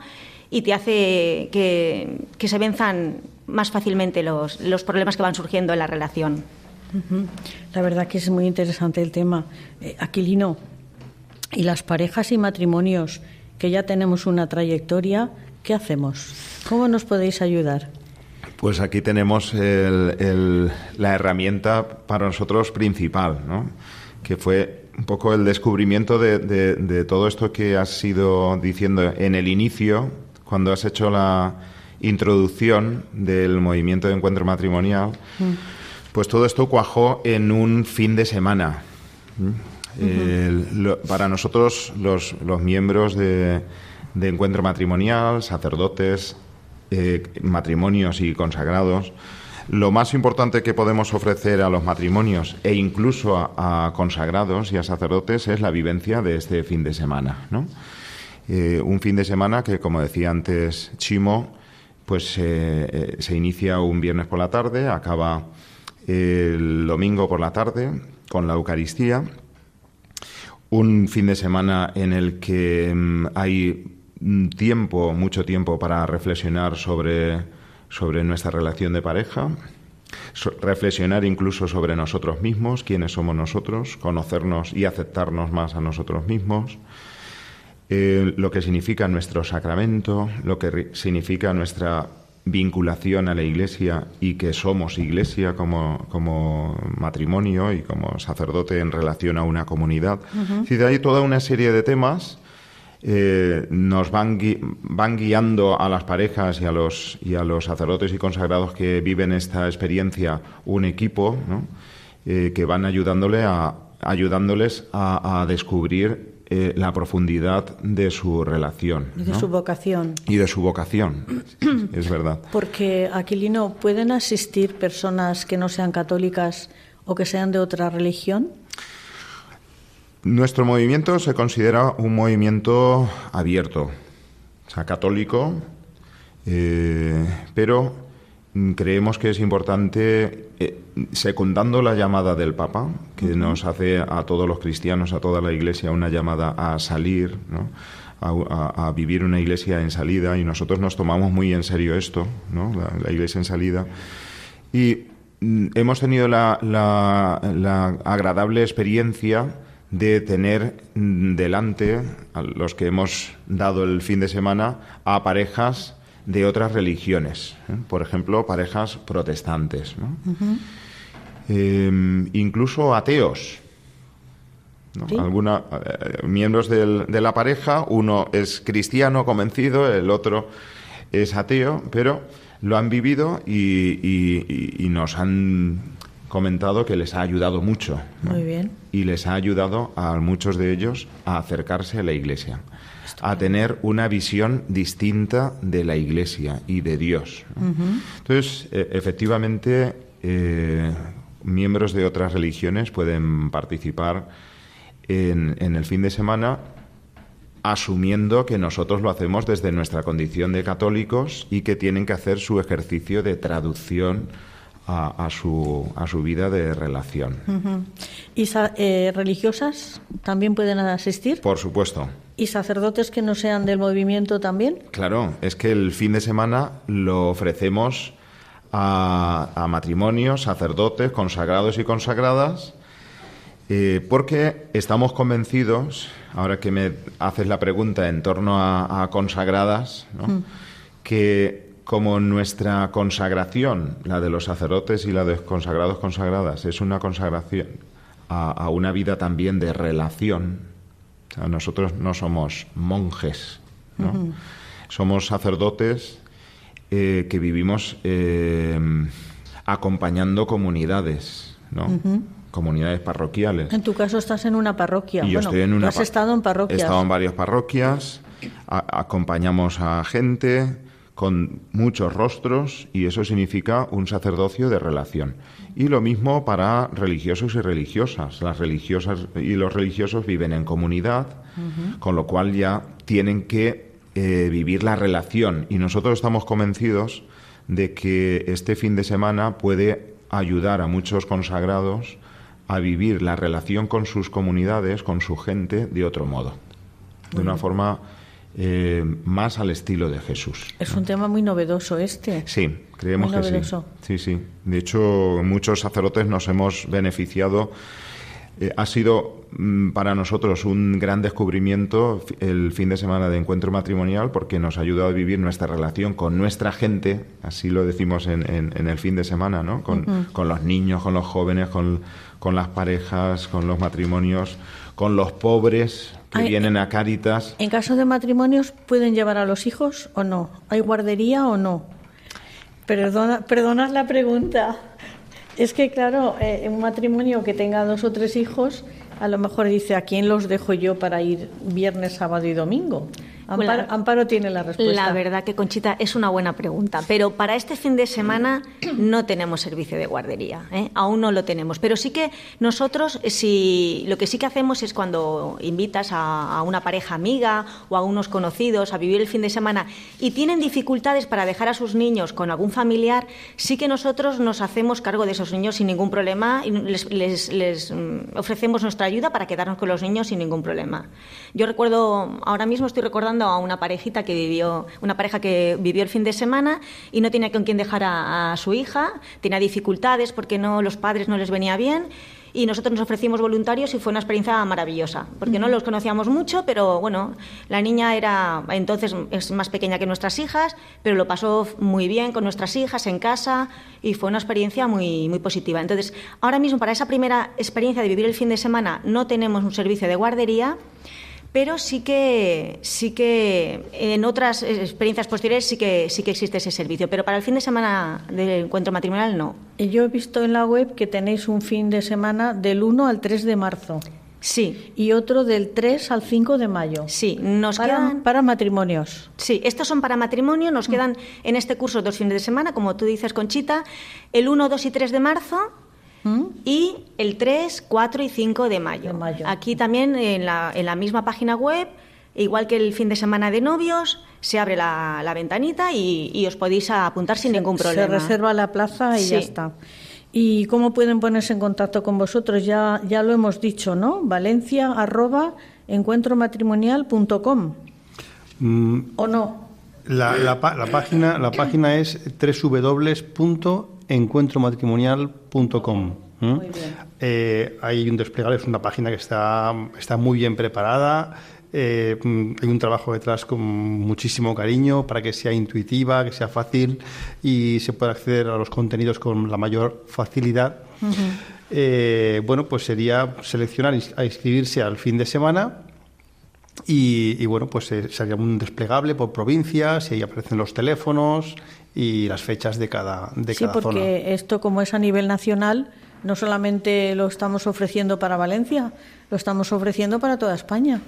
y te hace que, se venzan más fácilmente los, los, problemas que van surgiendo en la relación. La verdad que es muy interesante el tema. Eh, Aquilino, y las parejas y matrimonios que ya tenemos una trayectoria, ¿qué hacemos? ¿Cómo nos podéis ayudar? Pues aquí tenemos la herramienta para nosotros principal, ¿no? que fue un poco el descubrimiento de, de, todo esto que has ido diciendo en el inicio, cuando has hecho la introducción del movimiento de encuentro matrimonial, mm. pues todo esto cuajó en un fin de semana. para nosotros, los, miembros de, encuentro matrimonial, sacerdotes, eh, matrimonios y consagrados, lo más importante que podemos ofrecer a los matrimonios e incluso a, a consagrados y a sacerdotes es la vivencia de este fin de semana, ¿no? Eh, un fin de semana que, como decía antes Chimo, pues eh, eh, se inicia un viernes por la tarde, acaba el domingo por la tarde con la Eucaristía. Un fin de semana en el que mm, hay tiempo, mucho tiempo para reflexionar sobre, sobre nuestra relación de pareja, reflexionar incluso sobre nosotros mismos, quiénes somos nosotros, conocernos y aceptarnos más a nosotros mismos, eh, lo que significa nuestro sacramento, lo que significa nuestra vinculación a la Iglesia y que somos Iglesia como, como matrimonio y como sacerdote en relación a una comunidad. Es decir, hay toda una serie de temas eh, nos van, van guiando a las parejas y a los, y a los sacerdotes y consagrados que viven esta experiencia un equipo eh, que van ayudándole a, ayudándoles a, descubrir eh, la profundidad de su relación. Y de su vocación. Y de su vocación, es verdad. Porque, Aquilino, ¿pueden asistir personas que no sean católicas o que sean de otra religión? Nuestro movimiento se considera un movimiento abierto, o sea, católico, eh, pero creemos que es importante, eh, secundando la llamada del Papa, que nos hace a todos los cristianos, a toda la Iglesia, una llamada a salir, a, vivir una Iglesia en salida, y nosotros nos tomamos muy en serio esto, ¿no? la, Iglesia en salida. Y mm, hemos tenido la, la agradable experiencia de tener delante a los que hemos dado el fin de semana a parejas de otras religiones, ¿eh? por ejemplo, parejas protestantes, em, incluso ateos. Alguna, eh, miembros de la pareja, uno es cristiano convencido, el otro es ateo, pero lo han vivido y nos han comentado que les ha ayudado mucho. Muy bien. Y les ha ayudado a muchos de ellos a acercarse a la Iglesia, a tener una visión distinta de la Iglesia y de Dios. Entonces, e, efectivamente, eh, miembros de otras religiones pueden participar en, en el fin de semana asumiendo que nosotros lo hacemos desde nuestra condición de católicos y que tienen que hacer su ejercicio de traducción a, su, a su vida de relación. ¿Y eh, religiosas también pueden asistir? Por supuesto. ¿Y sacerdotes que no sean del movimiento también? Claro, es que el fin de semana lo ofrecemos a, a matrimonios, sacerdotes, consagrados y consagradas, eh, porque estamos convencidos, ahora que me haces la pregunta en torno a, consagradas, que como nuestra consagración, la de los sacerdotes y la de los consagrados consagradas, es una consagración a, una vida también de relación. Nosotros no somos monjes, somos sacerdotes eh, que vivimos eh, acompañando comunidades, comunidades parroquiales. En tu caso estás en una parroquia. yo estoy en una has estado en parroquias. He estado en varias parroquias, acompañamos a gente con muchos rostros y eso significa un sacerdocio de relación. Y lo mismo para religiosos y religiosas. Las religiosas y los religiosos viven en comunidad, con lo cual ya tienen que eh, vivir la relación. Y nosotros estamos convencidos de que este fin de semana puede ayudar a muchos consagrados a vivir la relación con sus comunidades, con su gente, de otro modo, de una forma eh, más al estilo de Jesús. Es un tema muy novedoso este. Sí, creemos que sí. Sí, sí. De hecho, muchos sacerdotes nos hemos beneficiado. Eh, ha sido mm, para nosotros un gran descubrimiento el fin de semana de encuentro matrimonial porque nos ha ayudado a vivir nuestra relación con nuestra gente, así lo decimos en, el fin de semana, ¿no? Con, los niños, con los jóvenes, con, con las parejas, con los matrimonios, con los pobres, que vienen a Cáritas. ¿En caso de matrimonios pueden llevar a los hijos o no? ¿Hay guardería o no? Perdona, perdonad la pregunta. Es que, claro, eh, un matrimonio que tenga dos o tres hijos, a lo mejor dice, ¿a quién los dejo yo para ir viernes, sábado y domingo? Amparo, tiene la respuesta. La verdad que, Conchita, es una buena pregunta. Pero para este fin de semana no tenemos servicio de guardería. ¿eh? Aún no lo tenemos. Pero sí que nosotros, si, lo que sí que hacemos es cuando invitas a, una pareja amiga o a unos conocidos a vivir el fin de semana y tienen dificultades para dejar a sus niños con algún familiar, sí que nosotros nos hacemos cargo de esos niños sin ningún problema y les, les mm, ofrecemos nuestra ayuda para quedarnos con los niños sin ningún problema. Yo recuerdo, ahora mismo estoy recordando a una parejita que vivió, una pareja que vivió el fin de semana y no tenía con quién dejar a, su hija, tenía dificultades porque no, los padres no les venía bien y nosotros nos ofrecimos voluntarios y fue una experiencia maravillosa, porque no los conocíamos mucho, pero bueno, la niña era entonces es más pequeña que nuestras hijas, pero lo pasó muy bien con nuestras hijas en casa y fue una experiencia muy, muy positiva. Entonces, ahora mismo para esa primera experiencia de vivir el fin de semana no tenemos un servicio de guardería, pero sí que sí que en otras experiencias posteriores sí que sí que existe ese servicio, pero para el fin de semana del encuentro matrimonial no. Yo he visto en la web que tenéis un fin de semana del 1 al 3 de marzo. Sí. Y otro del 3 al 5 de mayo. Sí, nos para, quedan para matrimonios. Sí, estos son para matrimonio, nos quedan en este curso dos fines de semana, como tú dices, Conchita, el 1, 2 y 3 de marzo ¿Mm? y el 3, 4 y 5 de mayo. De mayo. Aquí también en la, en la misma página web, igual que el fin de semana de novios, se abre la, la ventanita y, y os podéis apuntar sin ningún problema. Se reserva la plaza y Sí. ya está. ¿Y cómo pueden ponerse en contacto con vosotros? Ya, ya lo hemos dicho, ¿no? Valencia arroba encuentromatrimonial.com Mm, ¿o no? La, la pa- la página, la página es www.encuentromatrimonial.com. ¿m? Muy bien. Eh, hay un desplegable, es una página que está, está muy bien preparada. eh, mm, hay un trabajo detrás con muchísimo cariño para que sea intuitiva, que sea fácil y se pueda acceder a los contenidos con la mayor facilidad. Eh, bueno, pues sería seleccionar a inscribirse al fin de semana y, y, bueno, pues eh, sería un desplegable por provincias y ahí aparecen los teléfonos y las fechas de cada, de Sí, cada porque zona. esto como es a nivel nacional, no solamente lo estamos ofreciendo para Valencia, lo estamos ofreciendo para toda España,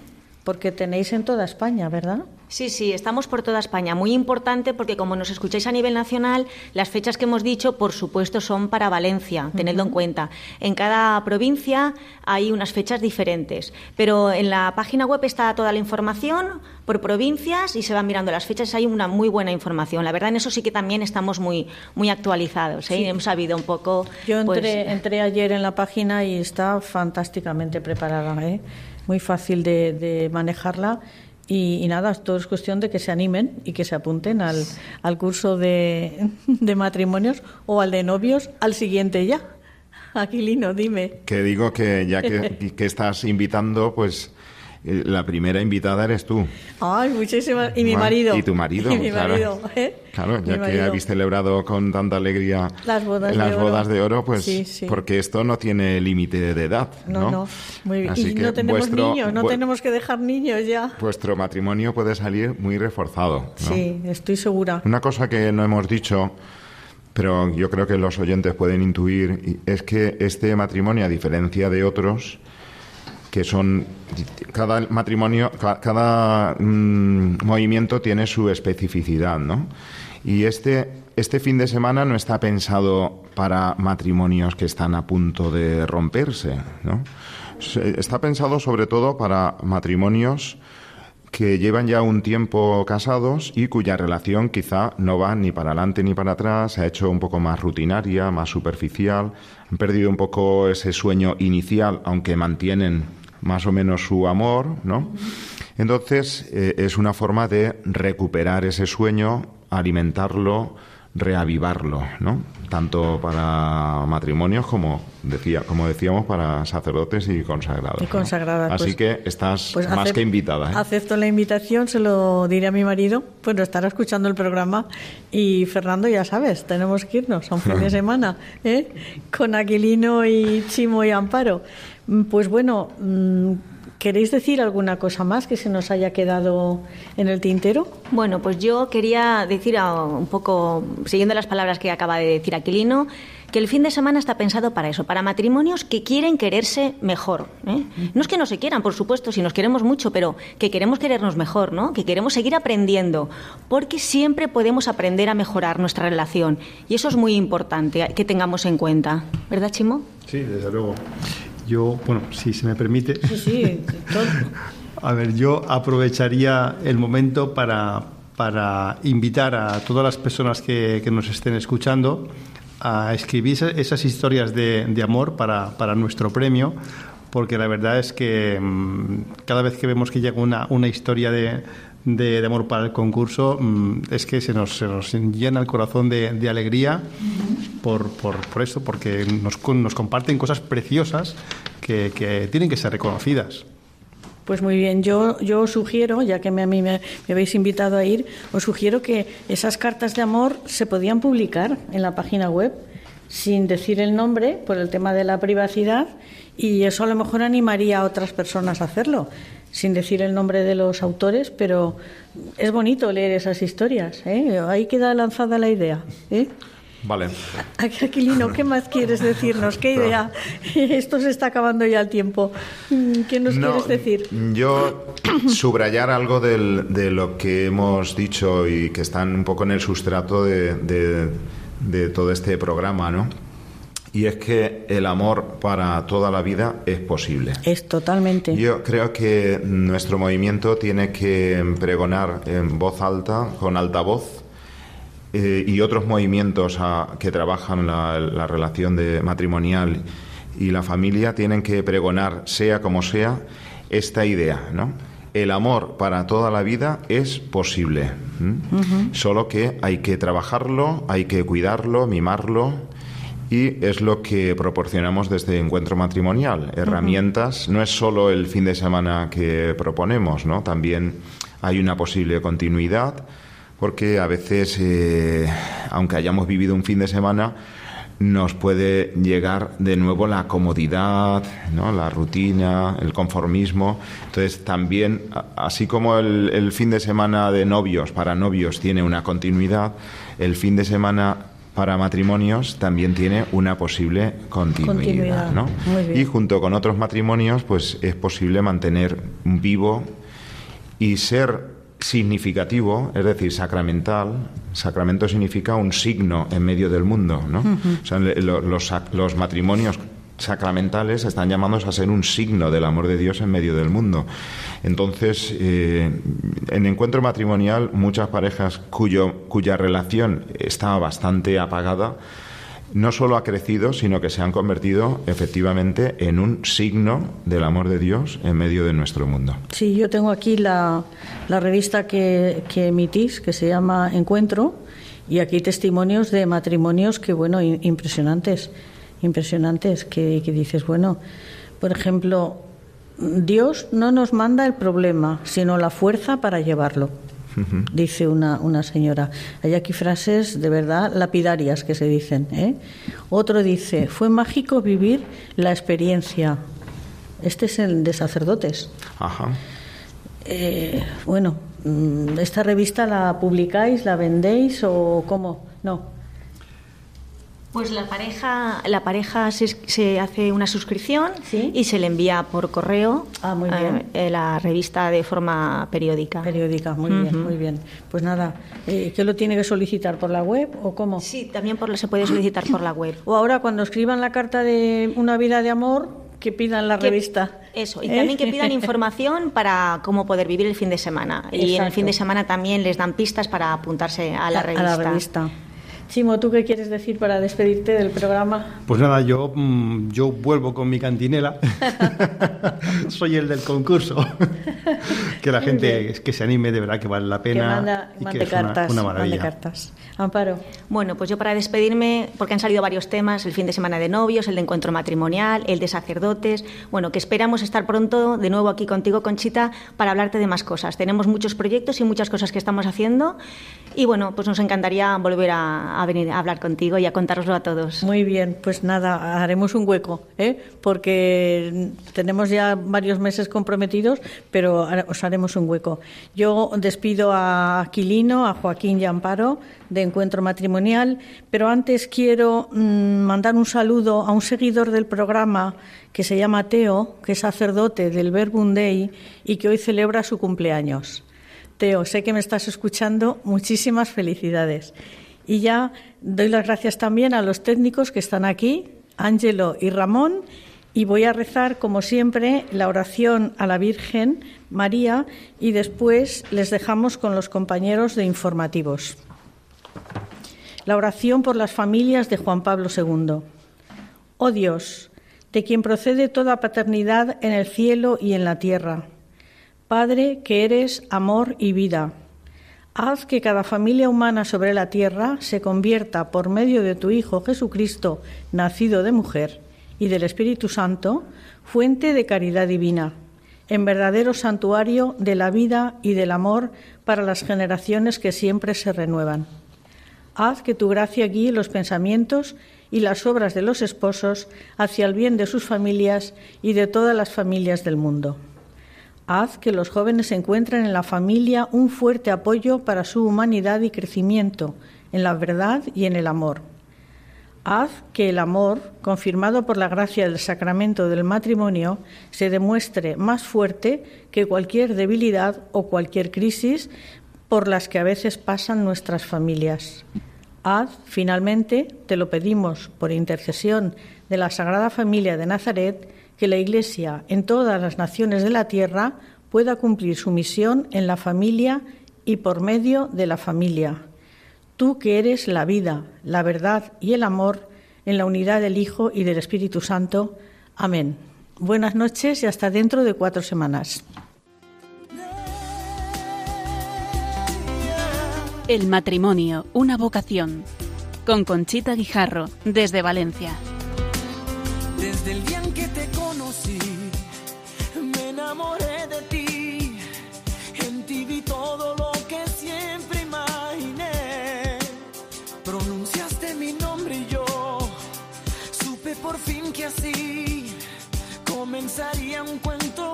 porque tenéis en toda España, ¿verdad? Sí, sí, estamos por toda España. Muy importante porque como nos escucháis a nivel nacional, las fechas que hemos dicho, por supuesto, son para Valencia, tenedlo en cuenta. En cada provincia hay unas fechas diferentes, pero en la página web está toda la información por provincias y se van mirando las fechas. Hay una muy buena información. La verdad, en eso sí que también estamos muy, muy actualizados. ¿eh? Hemos sabido un poco. Yo pues, entré, entré ayer en la página y está fantásticamente preparada, ¿eh? Muy fácil de, de manejarla. Y, y nada, todo es cuestión de que se animen y que se apunten al, al curso de, de matrimonios o al de novios, al siguiente ya. Aquilino, dime. Que digo que ya que, que estás invitando, pues la primera invitada eres tú. Ay, muchísimas. Y mi marido. Y tu marido, Y mi claro. marido, ¿eh? Claro, Mi ya que habéis celebrado con tanta alegría Las bodas las de oro. bodas de oro, pues Sí, sí. porque esto no tiene límite de edad, ¿no? No, no, muy bien. Así y que no tenemos vuestro, niños, no tenemos que dejar niños ya. Vuestro matrimonio puede salir muy reforzado. ¿no? Sí, estoy segura. Una cosa que no hemos dicho, pero yo creo que los oyentes pueden intuir, es que este matrimonio, a diferencia de otros, que son cada matrimonio, ca- cada mm, movimiento tiene su especificidad, ¿no? Y este este fin de semana no está pensado para matrimonios que están a punto de romperse, ¿no? Está pensado sobre todo para matrimonios que llevan ya un tiempo casados y cuya relación quizá no va ni para adelante ni para atrás, se ha hecho un poco más rutinaria, más superficial, han perdido un poco ese sueño inicial, aunque mantienen más o menos su amor, ¿no? Entonces, eh, es una forma de recuperar ese sueño, alimentarlo, reavivarlo, ¿no? Tanto para matrimonios como decía, como decíamos, para sacerdotes y consagrados. Y ¿no? consagradas, Así pues- que estás Pues más que invitada. ¿eh? Acepto la invitación, se lo diré a mi marido. Bueno, estará escuchando el programa. Y Fernando, ya sabes, tenemos que irnos a un fin de semana ¿eh? con Aquilino y Chimo y Amparo. Mm, Pues bueno, mm, ¿queréis decir alguna cosa más que se nos haya quedado en el tintero? Bueno, pues yo quería decir un poco, siguiendo las palabras que acaba de decir Aquilino, que el fin de semana está pensado para eso, para matrimonios que quieren quererse mejor. ¿eh? No es que no se quieran, por supuesto, si nos queremos mucho, pero que queremos querernos mejor, ¿no? Que queremos seguir aprendiendo, porque siempre podemos aprender a mejorar nuestra relación. Y eso es muy importante que tengamos en cuenta. ¿Verdad, Chimo? Sí, desde luego. Yo, bueno, si se me permite, Sí, sí. todo. a ver, yo aprovecharía el momento para, para invitar a todas las personas que, que nos estén escuchando a escribir esa- esas historias de, de amor para, para nuestro premio, porque la verdad es que mm, cada vez que vemos que llega una, una historia de, de- de amor para el concurso, mm, es que se nos, se nos llena el corazón de, de alegría por, por, por esto, porque nos, nos comparten cosas preciosas que, que tienen que ser reconocidas. Pues muy bien, yo, yo os sugiero, ya que me, a mí me, me, habéis invitado a ir, os sugiero que esas cartas de amor se podían publicar en la página web sin decir el nombre por el tema de la privacidad y eso a lo mejor animaría a otras personas a hacerlo sin decir el nombre de los autores, pero es bonito leer esas historias. ¿eh? Ahí queda lanzada la idea. ¿eh? Vale. Aquilino, ¿qué más quieres decirnos? ¿Qué idea? Esto se está acabando ya el tiempo. ¿Qué nos No, quieres decir? Yo subrayar algo del- de lo que hemos dicho y que están un poco en el sustrato de, de- de todo este programa, ¿no? Y es que el amor para toda la vida es posible. Es totalmente. Yo creo que nuestro movimiento tiene que pregonar en voz alta, con altavoz, eh, y otros movimientos ah, que trabajan la, la relación de matrimonial y la familia tienen que pregonar, sea como sea, esta idea, ¿no? El amor para toda la vida es posible, ¿m? solo que hay que trabajarlo, hay que cuidarlo, mimarlo, y es lo que proporcionamos desde Encuentro Matrimonial. Herramientas, no es solo el fin de semana que proponemos, ¿no? También hay una posible continuidad, porque a veces, eh, aunque hayamos vivido un fin de semana, nos puede llegar de nuevo la comodidad, ¿no? la rutina, el conformismo. Entonces también, así como el, el fin de semana de novios, para novios, tiene una continuidad, el fin de semana para matrimonios también tiene una posible continuidad. Continuidad. ¿no? Y junto con otros matrimonios, pues es posible mantener vivo y ser significativo, es decir, sacramental. Sacramento significa un signo en medio del mundo, ¿no? O sea, los, matrimonios sacramentales están llamados a ser un signo del amor de Dios en medio del mundo. Entonces, eh, en encuentro matrimonial, muchas parejas cuyo, cuya relación está bastante apagada, no solo ha crecido, sino que se han convertido efectivamente en un signo del amor de Dios en medio de nuestro mundo. Sí, yo tengo aquí la, la revista que, que emitís, que se llama Encuentro, y aquí testimonios de matrimonios que, bueno, impresionantes, impresionantes, que, que dices, bueno, por ejemplo, Dios no nos manda el problema, sino la fuerza para llevarlo. Dice una, una señora. Hay aquí frases de verdad lapidarias que se dicen. ¿eh? Otro dice, fue mágico vivir la experiencia. Este es el de sacerdotes. Ajá. Eh, bueno, mm, ¿esta revista la publicáis, la vendéis o cómo? No. Pues la pareja, la pareja se, se hace una suscripción Sí. y se le envía por correo Ah, muy bien. eh, la revista de forma periódica. Periódica, muy bien, muy bien. Pues nada, eh, ¿qué lo tiene que solicitar por la web o cómo? Sí, también por, se puede solicitar por la web. O ahora cuando escriban la carta de una vida de amor, que pidan la Que- revista. Eso, y ¿Eh? también que pidan información para cómo poder vivir el fin de semana. Y en el fin de semana también les dan pistas para apuntarse a la revista. A la revista. Chimo, ¿tú qué quieres decir para despedirte del programa? Pues nada, yo, mm, yo vuelvo con mi cantinela. Soy el del concurso. que la gente que se anime, de verdad que vale la que pena. manda, y mande que es una- cartas. una, mande cartas. Amparo. Bueno, pues yo para despedirme, porque han salido varios temas, el fin de semana de novios, el de encuentro matrimonial, el de sacerdotes, bueno, que esperamos estar pronto de nuevo aquí contigo, Conchita, para hablarte de más cosas. Tenemos muchos proyectos y muchas cosas que estamos haciendo y bueno, pues nos encantaría volver a, a venir a hablar contigo y a contároslo a todos. Muy bien, pues nada, haremos un hueco, ¿eh? porque tenemos ya varios meses comprometidos, pero os haremos un hueco. Yo despido a Aquilino, a Joaquín y a Amparo de Encuentro Matrimonial, pero antes quiero mm, mandar un saludo a un seguidor del programa que se llama Teo, que es sacerdote del Verbum Dei y que hoy celebra su cumpleaños. Teo, sé que me estás escuchando. Muchísimas felicidades. Y ya doy las gracias también a los técnicos que están aquí, Ángelo y Ramón. Y voy a rezar, como siempre, la oración a la Virgen María y después les dejamos con los compañeros de informativos. La oración por las familias de Juan Pablo II. Oh Dios, de quien procede toda paternidad en el cielo y en la tierra. Padre que eres amor y vida. Haz que cada familia humana sobre la tierra se convierta por medio de tu Hijo Jesucristo, nacido de mujer, y del Espíritu Santo, fuente de caridad divina, en verdadero santuario de la vida y del amor para las generaciones que siempre se renuevan. Haz que tu gracia guíe los pensamientos y las obras de los esposos hacia el bien de sus familias y de todas las familias del mundo. Haz que los jóvenes encuentren en la familia un fuerte apoyo para su humanidad y crecimiento, en la verdad y en el amor. Haz que el amor, confirmado por la gracia del sacramento del matrimonio, se demuestre más fuerte que cualquier debilidad o cualquier crisis por las que a veces pasan nuestras familias. Haz, finalmente, te lo pedimos por intercesión de la Sagrada Familia de Nazaret, que la Iglesia en todas las naciones de la tierra pueda cumplir su misión en la familia y por medio de la familia. Tú que eres la vida, la verdad y el amor en la unidad del Hijo y del Espíritu Santo. Amén. Buenas noches y hasta dentro de cuatro semanas. El matrimonio, una vocación. Con Conchita Guijarro, desde Valencia. Desde el conocí, me enamoré de ti. En ti vi todo lo que siempre imaginé. Pronunciaste mi nombre y yo supe por fin que así comenzaría un cuento